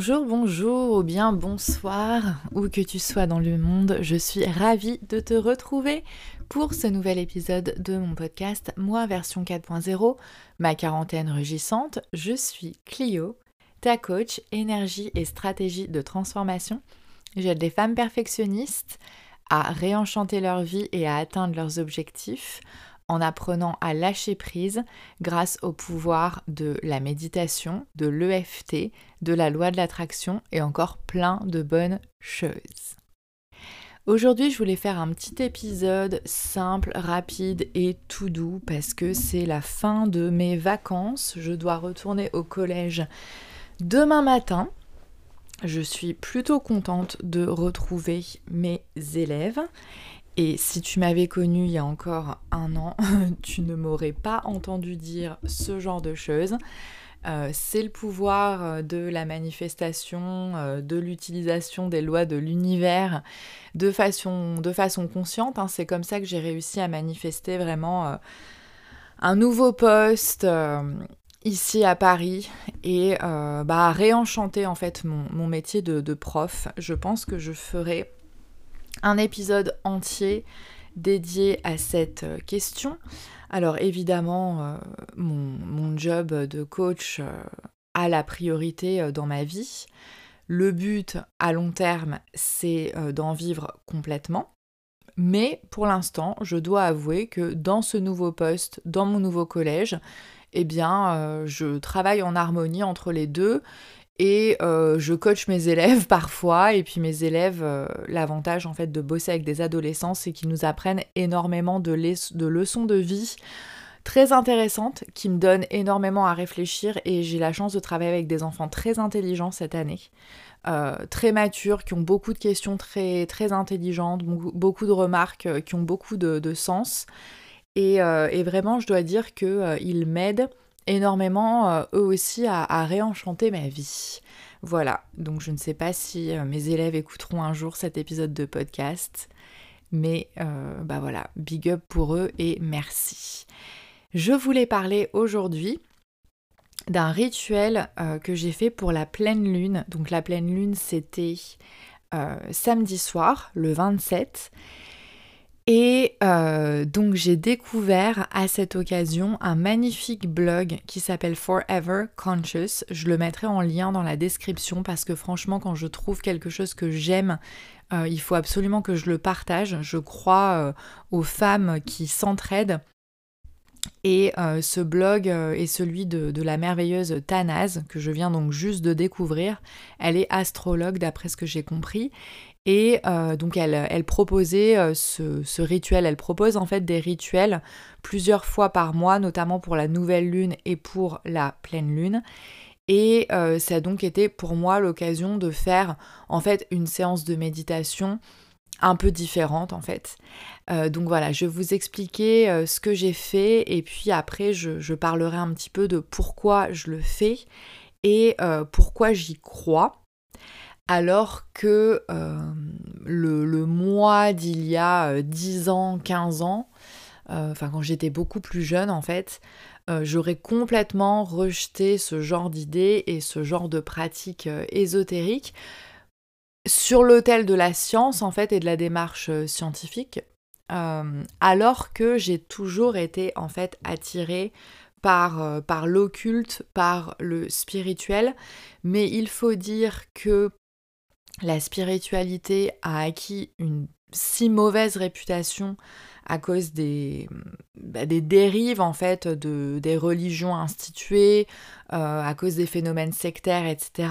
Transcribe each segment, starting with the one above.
Bonjour, bonjour ou bien bonsoir, où que tu sois dans le monde, je suis ravie de te retrouver pour ce nouvel épisode de mon podcast Moi version 4.0, ma quarantaine rugissante. Je suis Clio, ta coach énergie et stratégie de transformation. J'aide des femmes perfectionnistes à réenchanter leur vie et à atteindre leurs objectifs en apprenant à lâcher prise grâce au pouvoir de la méditation, de l'EFT, de la loi de l'attraction et encore plein de bonnes choses. Aujourd'hui, je voulais faire un petit épisode simple, rapide et tout doux parce que c'est la fin de mes vacances. Je dois retourner au collège demain matin. Je suis plutôt contente de retrouver mes élèves et si tu m'avais connu il y a encore un an, tu ne m'aurais pas entendu dire ce genre de choses. Euh, c'est le pouvoir euh, de la manifestation, euh, de l'utilisation des lois de l'univers de façon, de façon consciente. Hein. C'est comme ça que j'ai réussi à manifester vraiment un nouveau poste ici à Paris et bah, réenchanter en fait mon, métier de, prof. Je pense que je ferai un épisode entier dédié à cette euh, question. Alors évidemment, euh, mon, job de coach euh, a la priorité dans ma vie. Le but à long terme, c'est d'en vivre complètement. Mais pour l'instant, je dois avouer que dans ce nouveau poste, dans mon nouveau collège, eh bien, je travaille en harmonie entre les deux et euh, je coach mes élèves parfois, et puis mes élèves, euh, l'avantage en fait de bosser avec des adolescents, c'est qu'ils nous apprennent énormément de, de, leçons de vie très intéressantes, qui me donnent énormément à réfléchir, et j'ai la chance de travailler avec des enfants très intelligents cette année, euh, très matures, qui ont beaucoup de questions très, très intelligentes, beaucoup de remarques qui ont beaucoup de, sens. Et, et, vraiment, je dois dire qu'ils m'aident énormément euh, eux aussi à, réenchanter ma vie. Voilà, donc je ne sais pas si euh, mes élèves écouteront un jour cet épisode de podcast, mais euh, bah voilà, big up pour eux et merci. Je voulais parler aujourd'hui d'un rituel que j'ai fait pour la pleine lune. Donc la pleine lune c'était samedi soir, le 27. Et euh, donc j'ai découvert à cette occasion un magnifique blog qui s'appelle Forever Conscious. Je le mettrai en lien dans la description parce que franchement quand je trouve quelque chose que j'aime, euh, il faut absolument que je le partage. Je crois euh, aux femmes qui s'entraident. Et ce blog est celui de, de, la merveilleuse Tanaz, que je viens donc juste de découvrir. Elle est astrologue d'après ce que j'ai compris. Et euh, donc elle, proposait euh, ce, rituel, elle propose en fait des rituels plusieurs fois par mois, notamment pour la nouvelle lune et pour la pleine lune. Et euh, ça a donc été pour moi l'occasion de faire en fait une séance de méditation un peu différente en fait. donc voilà, je vais vous expliquer ce que j'ai fait et puis après je, parlerai un petit peu de pourquoi je le fais et pourquoi j'y crois alors que euh, le, mois d'il y a 10 euh, ans, 15 ans, euh, enfin quand j'étais beaucoup plus jeune en fait, j'aurais complètement rejeté ce genre d'idées et ce genre de pratiques ésotériques sur l'autel de la science en fait et de la démarche scientifique, alors que j'ai toujours été en fait attirée par l'occulte, par le spirituel, mais il faut dire que la spiritualité a acquis une si mauvaise réputation à cause des, bah, dérives en fait de, des religions instituées, euh, à cause des phénomènes sectaires, etc.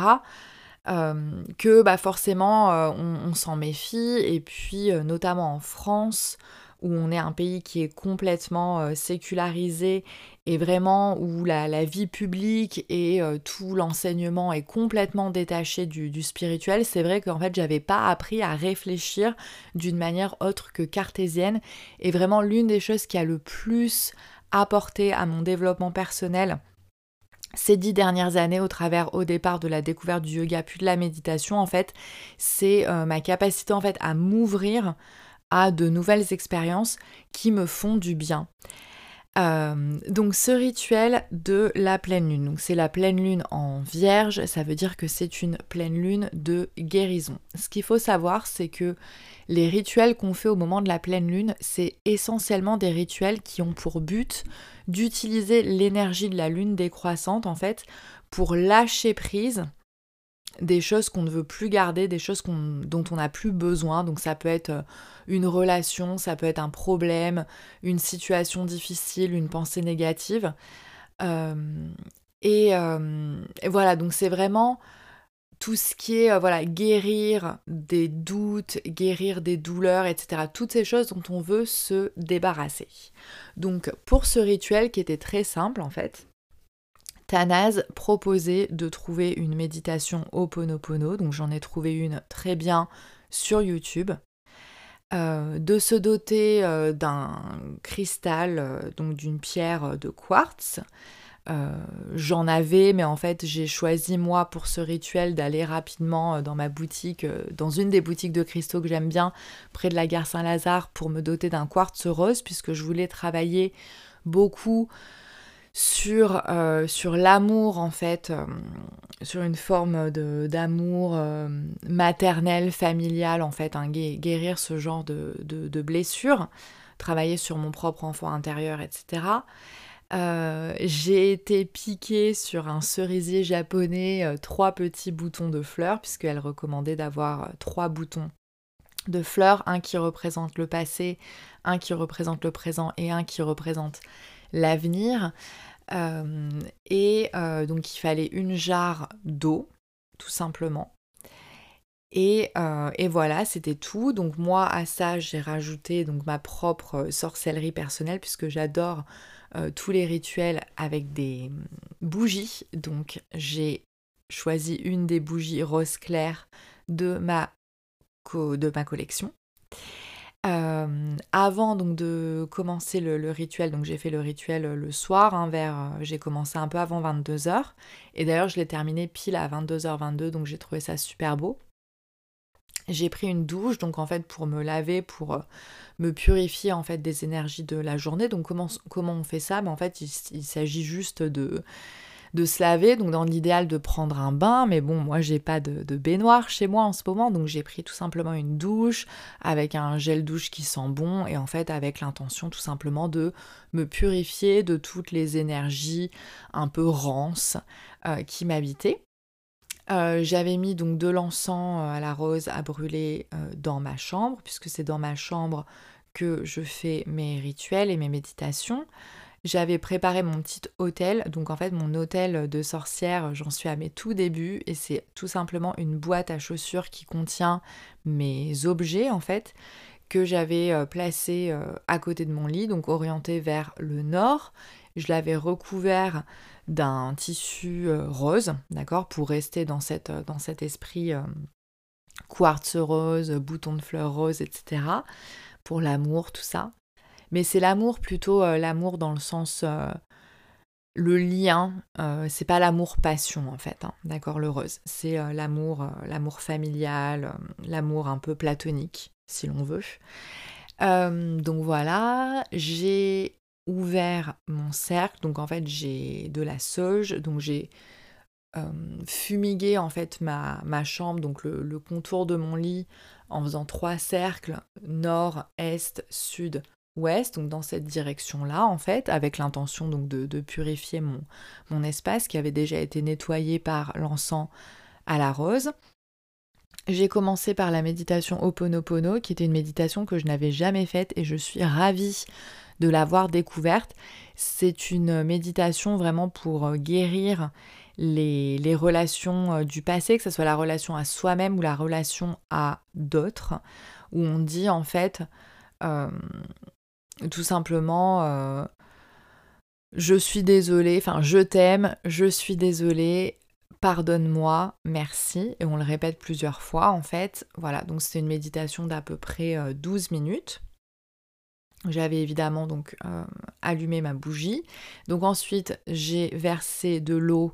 Euh, que bah, forcément euh, on, s'en méfie et puis notamment en France où on est un pays qui est complètement sécularisé et vraiment où la, vie publique et euh, tout l'enseignement est complètement détaché du, spirituel, c'est vrai qu'en fait j'avais pas appris à réfléchir d'une manière autre que cartésienne et vraiment l'une des choses qui a le plus apporté à mon développement personnel ces dix dernières années au travers au départ de la découverte du yoga puis de la méditation en fait c'est euh, ma capacité en fait à m'ouvrir à de nouvelles expériences qui me font du bien. Euh, donc ce rituel de la pleine lune, donc c'est la pleine lune en vierge, ça veut dire que c'est une pleine lune de guérison. Ce qu'il faut savoir, c'est que les rituels qu'on fait au moment de la pleine lune, c'est essentiellement des rituels qui ont pour but d'utiliser l'énergie de la lune décroissante en fait pour lâcher prise des choses qu'on ne veut plus garder, des choses dont on n'a plus besoin. Donc ça peut être euh, une relation, ça peut être un problème, une situation difficile, une pensée négative. Euh, euh, et, voilà, donc c'est vraiment tout ce qui est voilà guérir des doutes, guérir des douleurs, etc. Toutes ces choses dont on veut se débarrasser. Donc pour ce rituel qui était très simple en fait, Tanaz proposait de trouver une méditation Oponopono, donc j'en ai trouvé une très bien sur YouTube. Euh, de se doter euh, d'un cristal, euh, donc d'une pierre de quartz. J'en avais, mais en fait j'ai choisi moi pour ce rituel d'aller rapidement dans ma boutique, dans une des boutiques de cristaux que j'aime bien, près de la gare Saint-Lazare, pour me doter d'un quartz rose, puisque je voulais travailler beaucoup sur, euh, sur l'amour en fait, euh, sur une forme d'amour euh, maternel, familial en fait, hein, guérir ce genre de, de, blessures, travailler sur mon propre enfant intérieur, etc. j'ai été piquée sur un cerisier japonais, trois petits boutons de fleurs, puisqu'elle recommandait d'avoir trois boutons de fleurs, un qui représente le passé, un qui représente le présent et un qui représente l'avenir. Euh, et euh, donc il fallait une jarre d'eau, tout simplement. Et, euh, et, voilà, c'était tout. Donc moi, à ça, j'ai rajouté donc ma propre sorcellerie personnelle puisque j'adore tous les rituels avec des bougies. Donc j'ai choisi une des bougies rose clair de ma, de ma collection. Euh, avant donc de commencer le, rituel, donc j'ai fait le rituel euh, le soir, hein, vers, euh, j'ai commencé un peu avant 22h, et d'ailleurs je l'ai terminé pile à 22h22, donc j'ai trouvé ça super beau. J'ai pris une douche, donc en fait pour me laver, pour me purifier en fait des énergies de la journée. Donc comment, on fait ça? Ben, En fait il s'agit juste de de se laver, donc dans l'idéal de prendre un bain, mais bon, moi j'ai pas de, baignoire chez moi en ce moment, donc j'ai pris tout simplement une douche avec un gel douche qui sent bon et en fait avec l'intention tout simplement de me purifier de toutes les énergies un peu rances euh, qui m'habitaient. Euh, j'avais mis donc de l'encens euh, à la rose à brûler dans ma chambre, puisque c'est dans ma chambre que je fais mes rituels et mes méditations. J'avais préparé mon petit hôtel, donc en fait mon hôtel de sorcière, j'en suis à mes tout débuts et c'est tout simplement une boîte à chaussures qui contient mes objets en fait que j'avais euh, placé euh, à côté de mon lit, donc orienté vers le nord. Je l'avais recouvert d'un tissu euh, rose, d'accord, pour rester dans, cet esprit quartz rose, bouton de fleurs rose, etc. Pour l'amour, tout ça. Mais c'est l'amour plutôt euh, l'amour dans le sens euh, le lien, euh, c'est pas l'amour passion en fait, hein, d'accord, l'heureuse. C'est l'amour, l'amour familial, l'amour un peu platonique, si l'on veut. donc voilà, j'ai ouvert mon cercle, donc en fait j'ai de la sauge, donc j'ai fumigué en fait ma, chambre, donc le, contour de mon lit en faisant trois cercles, nord, est, sud, donc dans cette direction-là en fait, avec l'intention donc de, purifier mon, espace qui avait déjà été nettoyé par l'encens à la rose. J'ai commencé par la méditation Oponopono, qui était une méditation que je n'avais jamais faite et je suis ravie de l'avoir découverte. C'est une méditation vraiment pour euh, guérir les, les, relations euh, du passé, que ce soit la relation à soi-même ou la relation à d'autres, où on dit en fait euh, tout simplement, euh, je suis désolée, enfin je t'aime, je suis désolée, pardonne-moi, merci. Et on le répète plusieurs fois en fait. Voilà, donc c'est une méditation d'à peu près 12 euh, minutes. J'avais évidemment donc euh, allumé ma bougie. Donc ensuite j'ai versé de l'eau,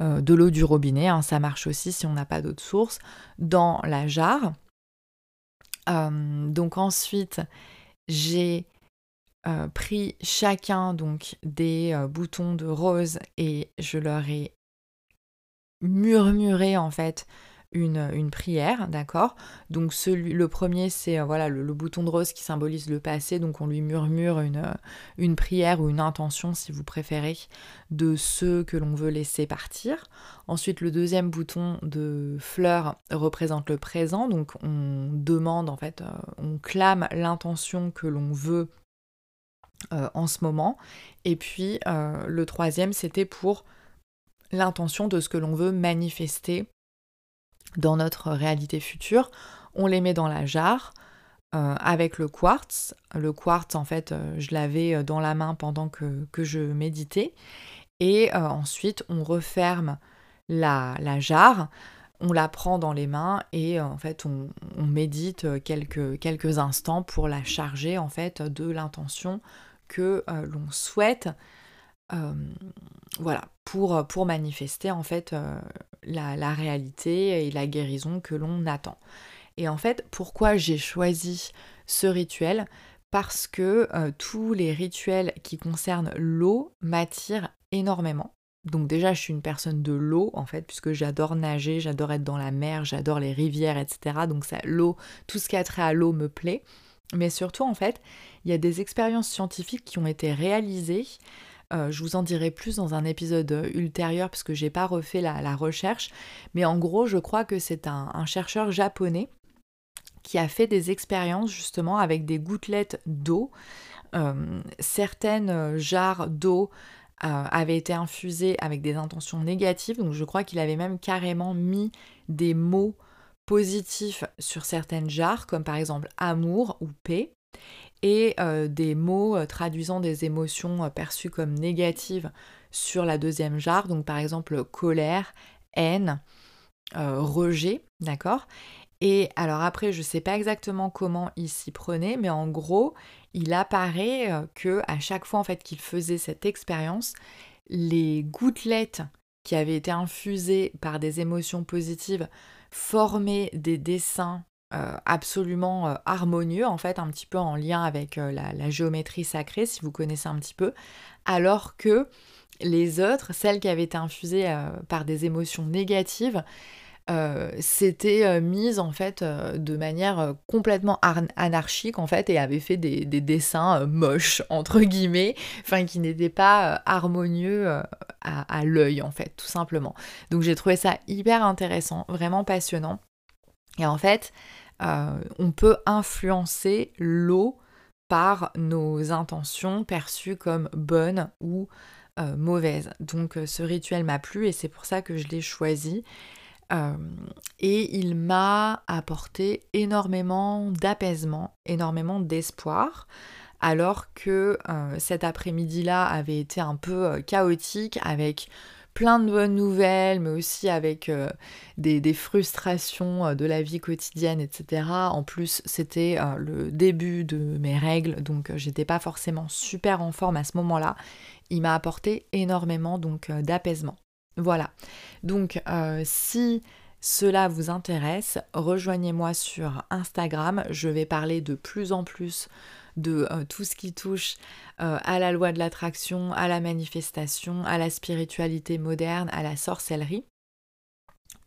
de l'eau du robinet, hein, ça marche aussi si on n'a pas d'autre source, dans la jarre. donc ensuite j'ai pris chacun donc des boutons de rose et je leur ai murmuré en fait une, prière, d'accord? Donc le premier, c'est euh, voilà le, bouton de rose qui symbolise le passé, donc on lui murmure une, euh, une prière ou une intention, si vous préférez, de ceux que l'on veut laisser partir. Ensuite, le deuxième bouton de fleur représente le présent, donc on demande en fait, euh, on clame l'intention que l'on veut en ce moment. Et puis le troisième, c'était pour l'intention de ce que l'on veut manifester dans notre réalité future. On les met dans la jarre euh, avec le quartz. Le quartz, en fait, euh, je l'avais euh, dans la main pendant que, je méditais. Et ensuite, on referme la, la, jarre, on la prend dans les mains et en fait, on, médite quelques, quelques, instants pour la charger en fait de l'intention que l'on souhaite voilà, pour, pour, manifester en fait la, réalité et la guérison que l'on attend. Et en fait, pourquoi j'ai choisi ce rituel? Parce que euh, tous les rituels qui concernent l'eau m'attirent énormément. Donc déjà, je suis une personne de l'eau, en fait, puisque j'adore nager, j'adore être dans la mer, j'adore les rivières, etc. Donc l'eau, tout ce qui a trait à l'eau me plaît. Mais surtout, en fait, il y a des expériences scientifiques qui ont été réalisées euh, je vous en dirai plus dans un épisode euh, ultérieur parce que j'ai pas refait la, recherche. Mais en gros, je crois que c'est un, chercheur japonais qui a fait des expériences justement avec des gouttelettes d'eau. Euh, certaines jarres d'eau avaient été infusées avec des intentions négatives, donc je crois qu'il avait même carrément mis des mots positifs sur certaines jarres, comme par exemple amour ou paix et euh, des mots euh, traduisant des émotions euh, perçues comme négatives sur la deuxième jarre, donc par exemple colère, haine, rejet, d'accord? Et alors après, je ne sais pas exactement comment il s'y prenait, mais en gros, il apparaît que à chaque fois qu'il faisait cette expérience, les gouttelettes qui avaient été infusées par des émotions positives formaient des dessins euh, absolument euh, harmonieux, en fait, un petit peu en lien avec euh, la, géométrie sacrée, si vous connaissez un petit peu, alors que les autres, celles qui avaient été infusées par des émotions négatives, s'étaient mises en fait de manière complètement anarchique en fait et avaient fait des, dessins moches entre guillemets, enfin qui n'étaient pas harmonieux à, l'œil en fait, tout simplement. Donc j'ai trouvé ça hyper intéressant, vraiment passionnant. Et en fait, euh, on peut influencer l'eau par nos intentions perçues comme bonnes ou euh, mauvaises. Donc euh, ce rituel m'a plu et c'est pour ça que je l'ai choisi. Et il m'a apporté énormément d'apaisement, énormément d'espoir, alors que cet après-midi-là avait été un peu chaotique avec plein de bonnes nouvelles, mais aussi avec euh, des, frustrations euh, de la vie quotidienne, etc. En plus, c'était euh, le début de mes règles, donc j'étais pas forcément super en forme à ce moment-là. Il m'a apporté énormément donc d'apaisement. Voilà. Donc si cela vous intéresse, rejoignez-moi sur Instagram. Je vais parler de plus en plus de euh, tout ce qui touche euh, à la loi de l'attraction, à la manifestation, à la spiritualité moderne, à la sorcellerie.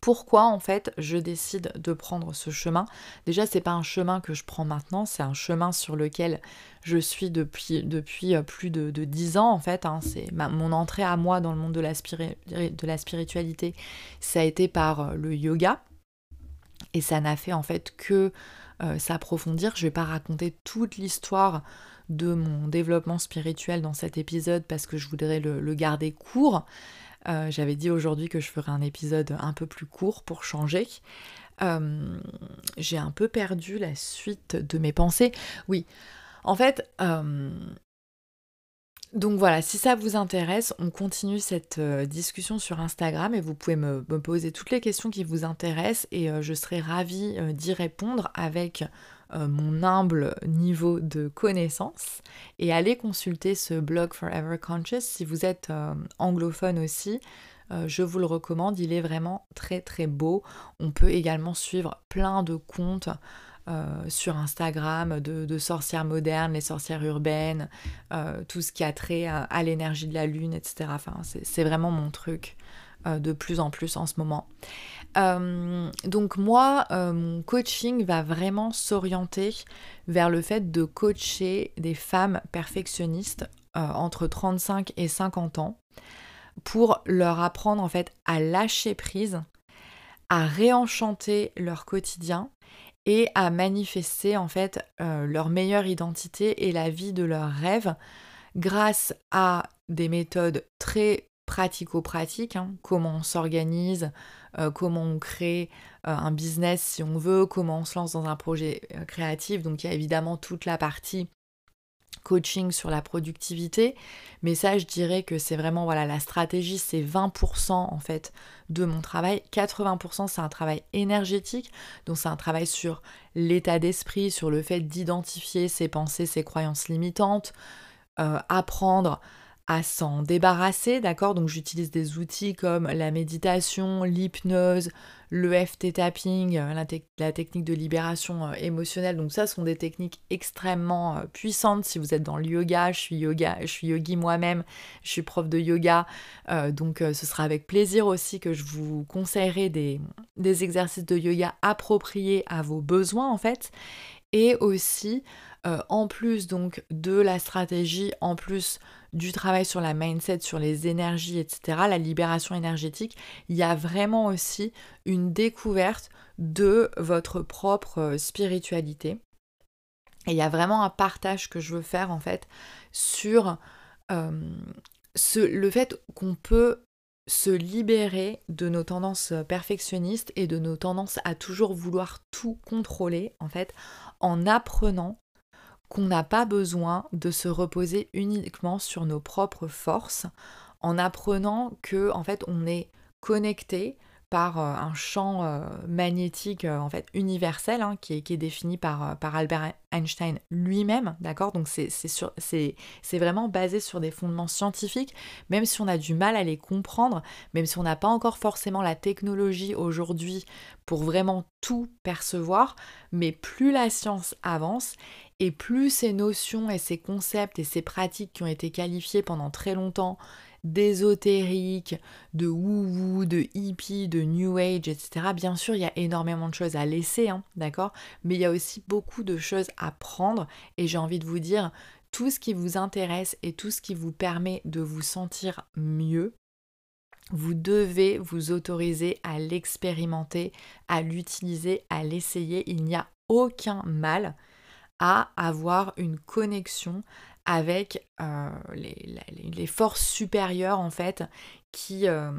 Pourquoi en fait je décide de prendre ce chemin Déjà c'est pas un chemin que je prends maintenant, c'est un chemin sur lequel je suis depuis, depuis euh, plus de, dix ans en fait. Hein. C'est mon entrée à moi dans le monde de la, de spiritualité, ça a été par le yoga. Et ça n'a fait en fait que euh, s'approfondir. Je vais pas raconter toute l'histoire de mon développement spirituel dans cet épisode parce que je voudrais le, garder court. Euh, j'avais dit aujourd'hui que je ferais un épisode un peu plus court pour changer. Euh, j'ai un peu perdu la suite de mes pensées. Oui, en fait, donc voilà, si ça vous intéresse, on continue cette euh, discussion sur Instagram et vous pouvez me, poser toutes les questions qui vous intéressent et euh, je serai ravie euh, d'y répondre avec mon humble niveau de connaissance. Et allez consulter ce blog Forever Conscious si vous êtes anglophone aussi. je vous le recommande, il est vraiment très très beau. On peut également suivre plein de comptes sur Instagram de, sorcières modernes, les sorcières urbaines, tout ce qui a trait à, l'énergie de la lune, etc. C'est vraiment mon truc de plus en plus en ce moment. donc moi, mon coaching va vraiment s'orienter vers le fait de coacher des femmes perfectionnistes entre 35 et 50 ans pour leur apprendre en fait à lâcher prise, à réenchanter leur quotidien et à manifester en fait euh, leur meilleure identité et la vie de leurs rêves grâce à des méthodes très pratico-pratiques, hein. comment on s'organise, euh, comment on crée euh, un business si on veut, comment on se lance dans un projet créatif. Donc il y a évidemment toute la partie coaching sur la productivité, mais ça je dirais que c'est vraiment voilà la stratégie c'est 20% en fait de mon travail, 80% c'est un travail énergétique, donc c'est un travail sur l'état d'esprit, sur le fait d'identifier ses pensées, ses croyances limitantes, euh, apprendre à s'en débarrasser, d'accord? Donc j'utilise des outils comme la méditation, l'hypnose, le FT tapping, euh, la, technique de libération euh, émotionnelle. Donc ça sont des techniques extrêmement euh, puissantes si vous êtes dans le yoga. Je suis yoga, je suis yogi moi-même, je suis prof de yoga. donc ce sera avec plaisir aussi que je vous conseillerai des, des exercices de yoga appropriés à vos besoins en fait. Et aussi en plus donc de la stratégie, en plus du travail sur la mindset, sur les énergies, etc., la libération énergétique, il y a vraiment aussi une découverte de votre propre euh, spiritualité. Et il y a vraiment un partage que je veux faire en fait sur euh, le fait qu'on peut se libérer de nos tendances perfectionnistes et de nos tendances à toujours vouloir tout contrôler en fait en apprenant qu'on n'a pas besoin de se reposer uniquement sur nos propres forces en apprenant que en fait on est connecté par euh, un champ euh, magnétique euh, en fait universel hein, qui, est, défini par, par Albert Einstein lui-même, d'accord? Donc c'est vraiment basé sur des fondements scientifiques, même si on a du mal à les comprendre, même si on n'a pas encore forcément la technologie aujourd'hui pour vraiment tout percevoir, mais plus la science avance et plus ces notions et ces concepts et ces pratiques qui ont été qualifiés pendant très longtemps d'ésotérique, de woo-woo, de hippie, de new age, etc. Bien sûr, il y a énormément de choses à laisser, hein, d'accord? Mais il y a aussi beaucoup de choses à prendre et j'ai envie de vous dire, tout ce qui vous intéresse et tout ce qui vous permet de vous sentir mieux, vous devez vous autoriser à l'expérimenter, à l'utiliser, à l'essayer. Il n'y a aucun mal à avoir une connexion avec euh, les, forces supérieures en fait qui euh,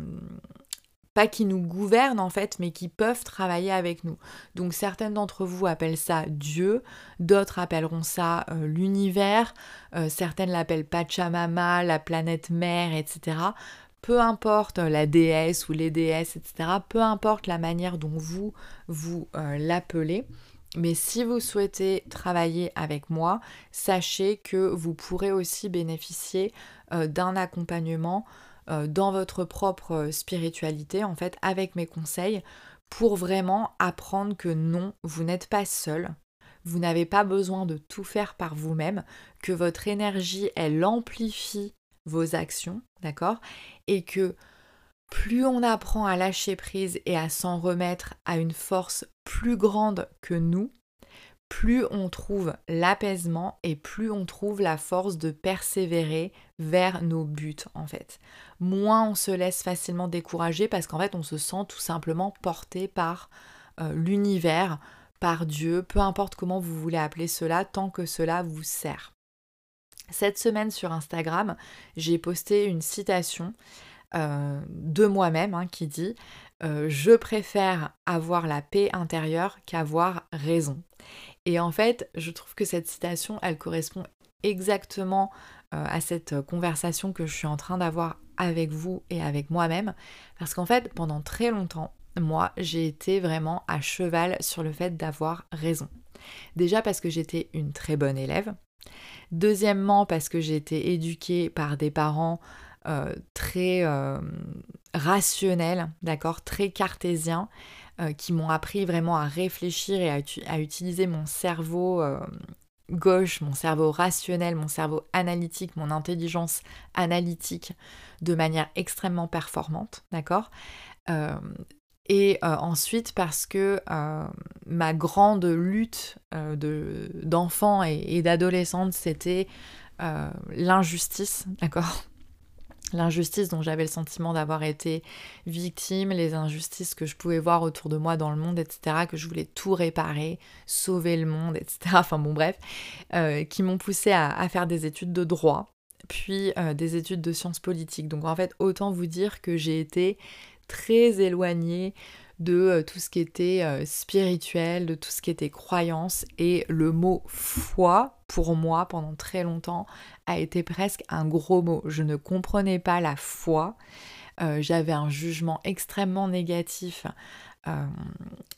pas qui nous gouvernent en fait mais qui peuvent travailler avec nous. Donc certaines d'entre vous appellent ça Dieu d'autres appelleront ça euh, l'univers certaines l'appellent Pachamama la planète mère etc peu importe la déesse ou les déesses etc peu importe la manière dont vous vous l'appelez mais si vous souhaitez travailler avec moi, sachez que vous pourrez aussi bénéficier euh, d'un accompagnement euh, dans votre propre spiritualité, en fait, avec mes conseils, pour vraiment apprendre que non, vous n'êtes pas seul. Vous n'avez pas besoin de tout faire par vous-même, que votre énergie, elle amplifie vos actions, d'accord? Et que plus on apprend à lâcher prise et à s'en remettre à une force plus grande que nous, plus on trouve l'apaisement et plus on trouve la force de persévérer vers nos buts en fait. Moins on se laisse facilement décourager parce qu'en fait on se sent tout simplement porté par euh, l'univers, par Dieu, peu importe comment vous voulez appeler cela, tant que cela vous sert. Cette semaine sur Instagram, j'ai posté une citation euh, de moi-même hein, qui dit euh, Je préfère avoir la paix intérieure qu'avoir raison. Et en fait, je trouve que cette citation, elle correspond exactement euh, à cette conversation que je suis en train d'avoir avec vous et avec moi-même. Parce qu'en fait, pendant très longtemps, moi, j'ai été vraiment à cheval sur le fait d'avoir raison. Déjà parce que j'étais une très bonne élève. Deuxièmement, parce que j'ai été éduquée par des parents euh, très rationnel, d'accord, très cartésien, qui m'ont appris vraiment à réfléchir et à, utiliser mon cerveau gauche, mon cerveau rationnel, mon cerveau analytique, mon intelligence analytique de manière extrêmement performante, d'accord et ensuite parce que ma grande lutte d'enfant et, et d'adolescente, c'était l'injustice, d'accord l'injustice dont j'avais le sentiment d'avoir été victime, les injustices que je pouvais voir autour de moi dans le monde, etc., que je voulais tout réparer, sauver le monde, etc., enfin bon bref, euh, qui m'ont poussé à, faire des études de droit, puis euh, des études de sciences politiques. Donc en fait, autant vous dire que j'ai été très éloignée de euh, tout ce qui était spirituel, de tout ce qui était croyance. Et le mot foi, pour moi, pendant très longtemps, a été presque un gros mot. Je ne comprenais pas la foi. Euh, j'avais un jugement extrêmement négatif euh,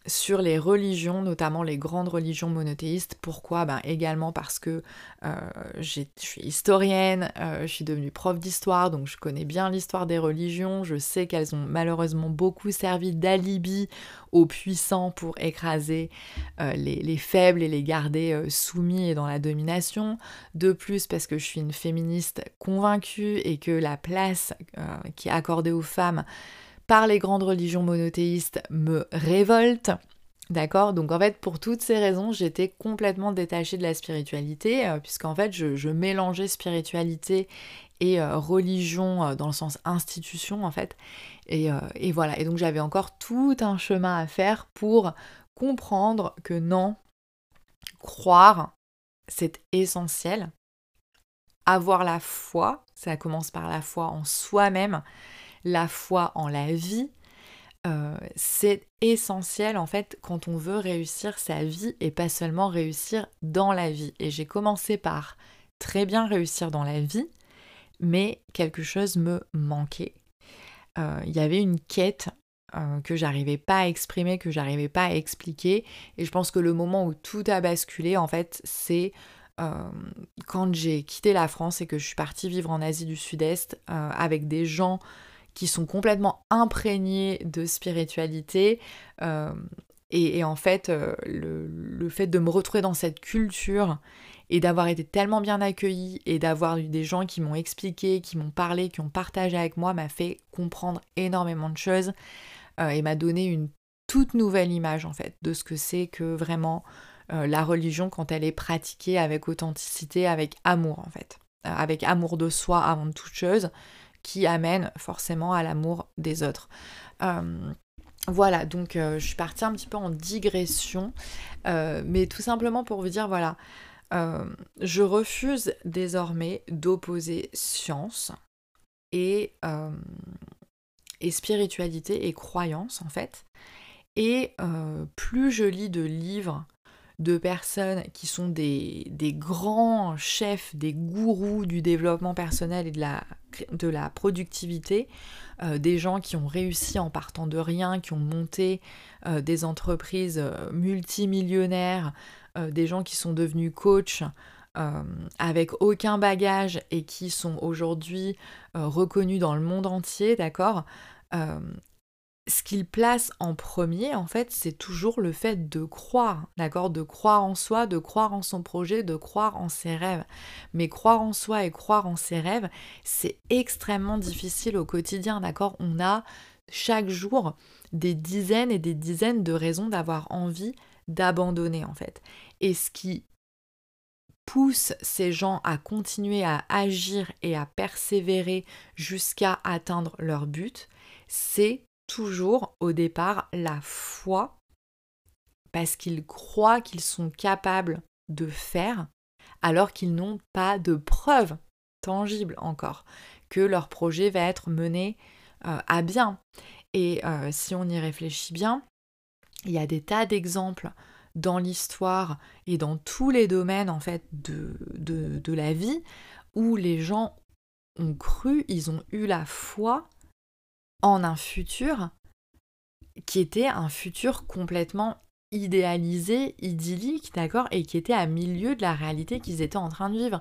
sur les religions, notamment les grandes religions monothéistes. Pourquoi? Ben, Également parce que euh, je suis historienne, euh, je suis devenue prof d'histoire, donc je connais bien l'histoire des religions. Je sais qu'elles ont malheureusement beaucoup servi d'alibi aux puissants pour écraser les, les, faibles et les garder soumis et dans la domination. De plus, parce que je suis une féministe convaincue et que la place qui est accordée aux femmes par les grandes religions monothéistes me révolte. D'accord? Donc en fait, pour toutes ces raisons, j'étais complètement détachée de la spiritualité, euh, puisqu'en fait, je, mélangeais spiritualité et euh, religion euh, dans le sens institution, en fait. Et, et voilà. Et donc j'avais encore tout un chemin à faire pour comprendre que non, croire, c'est essentiel. Avoir la foi, ça commence par la foi en soi-même, la foi en la vie, euh, c'est essentiel en fait quand on veut réussir sa vie et pas seulement réussir dans la vie. Et j'ai commencé par très bien réussir dans la vie, mais quelque chose me manquait. Euh, il y avait une quête euh, que j'arrivais pas à exprimer, que j'arrivais pas à expliquer. Et je pense que le moment où tout a basculé, en fait, c'est quand j'ai quitté la France et que je suis partie vivre en Asie du Sud-Est avec des gens qui sont complètement imprégnés de spiritualité. Euh, et, en fait, euh, le, fait de me retrouver dans cette culture et d'avoir été tellement bien accueillie et d'avoir eu des gens qui m'ont expliqué, qui m'ont parlé, qui ont partagé avec moi, m'a fait comprendre énormément de choses euh, et m'a donné une toute nouvelle image en fait de ce que c'est que vraiment la religion quand elle est pratiquée avec authenticité, avec amour en fait, avec amour de soi avant toute chose qui amène forcément à l'amour des autres. Euh, voilà, donc euh, je suis partie un petit peu en digression, euh, mais tout simplement pour vous dire, voilà, je refuse désormais d'opposer science et, et, spiritualité et croyance en fait. Et plus je lis de livres de personnes qui sont des, grands chefs, des gourous du développement personnel et de la, de la productivité, euh, des gens qui ont réussi en partant de rien, qui ont monté euh, des entreprises euh, multimillionnaires, des gens qui sont devenus coachs. avec aucun bagage et qui sont aujourd'hui reconnus dans le monde entier, d'accord ce qu'il place en premier, en fait, c'est toujours le fait de croire, d'accord De croire en soi, de croire en son projet, de croire en ses rêves. Mais croire en soi et croire en ses rêves, c'est extrêmement difficile au quotidien, d'accord? On a chaque jour des dizaines et des dizaines de raisons d'avoir envie d'abandonner, en fait. Et ce qui pousse ces gens à continuer à agir et à persévérer jusqu'à atteindre leur but, c'est toujours au départ la foi parce qu'ils croient qu'ils sont capables de faire alors qu'ils n'ont pas de preuves tangibles encore que leur projet va être mené euh, à bien. Et euh, si on y réfléchit bien, il y a des tas d'exemples dans l'histoire et dans tous les domaines en fait de, de, de la vie où les gens ont cru, ils ont eu la foi en un futur qui était un futur complètement idéalisé, idyllique, d'accord, et qui était à milieu de la réalité qu'ils étaient en train de vivre.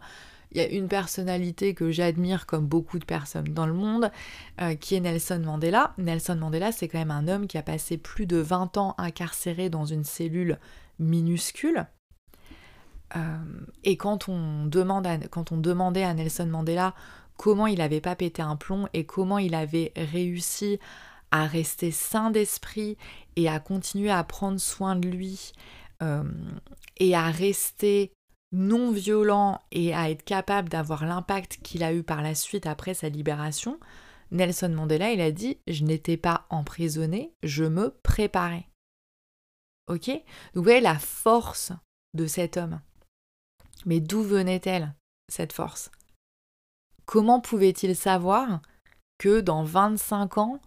il y a une personnalité que j'admire comme beaucoup de personnes dans le monde, euh, qui est Nelson Mandela. Nelson Mandela, c'est quand même un homme qui a passé plus de 20 ans incarcéré dans une cellule minuscule. Euh, et quand on, demande quand on demandait à Nelson Mandela comment il n'avait pas pété un plomb et comment il avait réussi à rester sain d'esprit et à continuer à prendre soin de lui euh, et à rester non violent et à être capable d'avoir l'impact qu'il a eu par la suite après sa libération, Nelson Mandela, il a dit Je n'étais pas emprisonné, je me préparais. Ok? Donc vous voyez la force de cet homme. Mais d'où venait-elle, cette force? Comment pouvait-il savoir que dans 25 ans,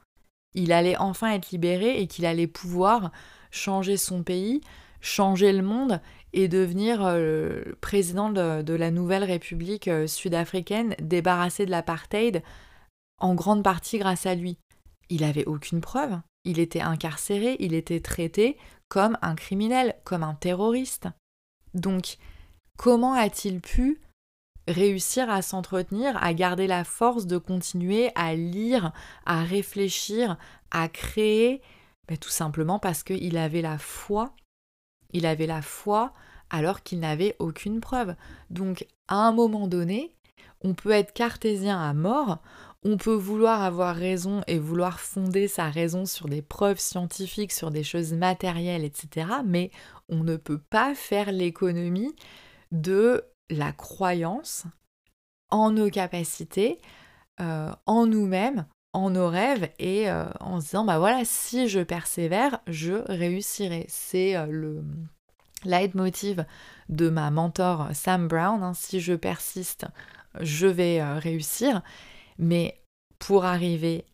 il allait enfin être libéré et qu'il allait pouvoir changer son pays, changer le monde et devenir euh, président de, la nouvelle République euh, sud-africaine, débarrassé de l'apartheid, en grande partie grâce à lui. Il n'avait aucune preuve. Il était incarcéré, il était traité comme un criminel, comme un terroriste. Donc, comment a-t-il pu réussir à s'entretenir, à garder la force de continuer à lire, à réfléchir, à créer, ben, tout simplement parce qu'il avait la foi. Il avait la foi alors qu'il n'avait aucune preuve. Donc, à un moment donné, on peut être cartésien à mort, on peut vouloir avoir raison et vouloir fonder sa raison sur des preuves scientifiques, sur des choses matérielles, etc. Mais on ne peut pas faire l'économie de la croyance en nos capacités, euh, en nous-mêmes, en nos rêves et euh, en se disant bah voilà si je persévère je réussirai c'est euh, le leitmotiv de ma mentor Sam Brown hein. si je persiste je vais réussir mais pour arriver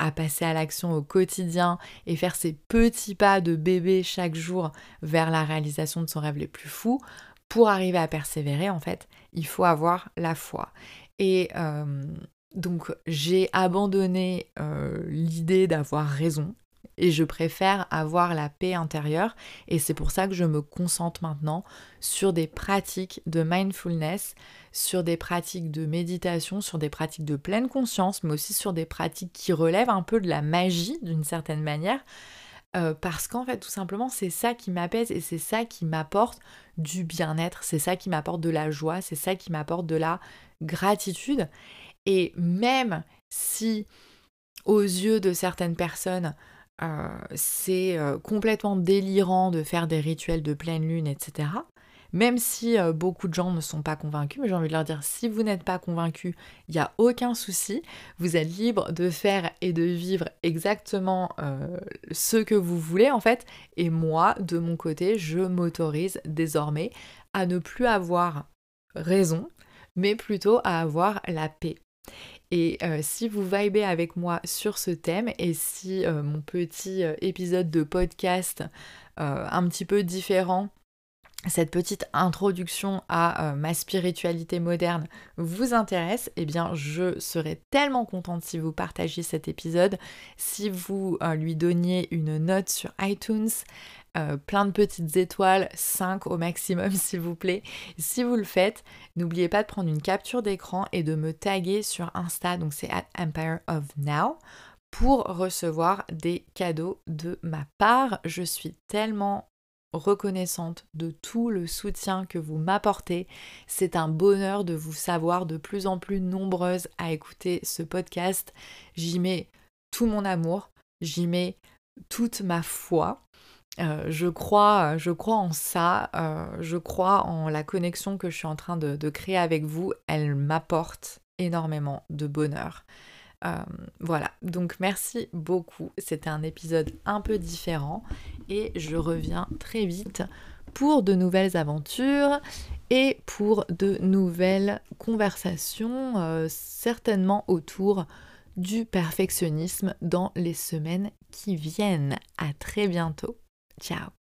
à passer à l'action au quotidien et faire ces petits pas de bébé chaque jour vers la réalisation de son rêve les plus fous, pour arriver à persévérer, en fait, il faut avoir la foi. Et euh, donc, j'ai abandonné euh, l'idée d'avoir raison et je préfère avoir la paix intérieure et c'est pour ça que je me concentre maintenant sur des pratiques de mindfulness, sur des pratiques de méditation, sur des pratiques de pleine conscience, mais aussi sur des pratiques qui relèvent un peu de la magie d'une certaine manière euh, parce qu'en fait, tout simplement, c'est ça qui m'apaise et c'est ça qui m'apporte du bien-être, c'est ça qui m'apporte de la joie, c'est ça qui m'apporte de la gratitude. Et même si, aux yeux de certaines personnes, euh, c'est euh, complètement délirant de faire des rituels de pleine lune, etc., même si euh, beaucoup de gens ne sont pas convaincus, mais j'ai envie de leur dire, si vous n'êtes pas convaincus, il n'y a aucun souci, vous êtes libre de faire et de vivre exactement euh, ce que vous voulez en fait, et moi, de mon côté, je m'autorise désormais à ne plus avoir raison, mais plutôt à avoir la paix. Et euh, si vous vibez avec moi sur ce thème et si mon petit épisode de podcast un petit peu différent cette petite introduction à euh, ma spiritualité moderne vous intéresse, eh bien je serais tellement contente si vous partagiez cet épisode, si vous euh, lui donniez une note sur iTunes, euh, plein de petites étoiles, 5 au maximum s'il vous plaît. Si vous le faites, n'oubliez pas de prendre une capture d'écran et de me taguer sur Insta, donc c'est at Empire of Now pour recevoir des cadeaux de ma part. Je suis tellement reconnaissante de tout le soutien que vous m'apportez. C'est un bonheur de vous savoir de plus en plus nombreuses à écouter ce podcast. J'y mets tout mon amour, j'y mets toute ma foi. Euh, je, crois, je crois en ça, euh, je crois en la connexion que je suis en train de créer avec vous. Elle m'apporte énormément de bonheur. Euh, voilà, donc merci beaucoup. C'était un épisode un peu différent et je reviens très vite pour de nouvelles aventures et pour de nouvelles conversations, euh, certainement autour du perfectionnisme dans les semaines qui viennent. À très bientôt. Ciao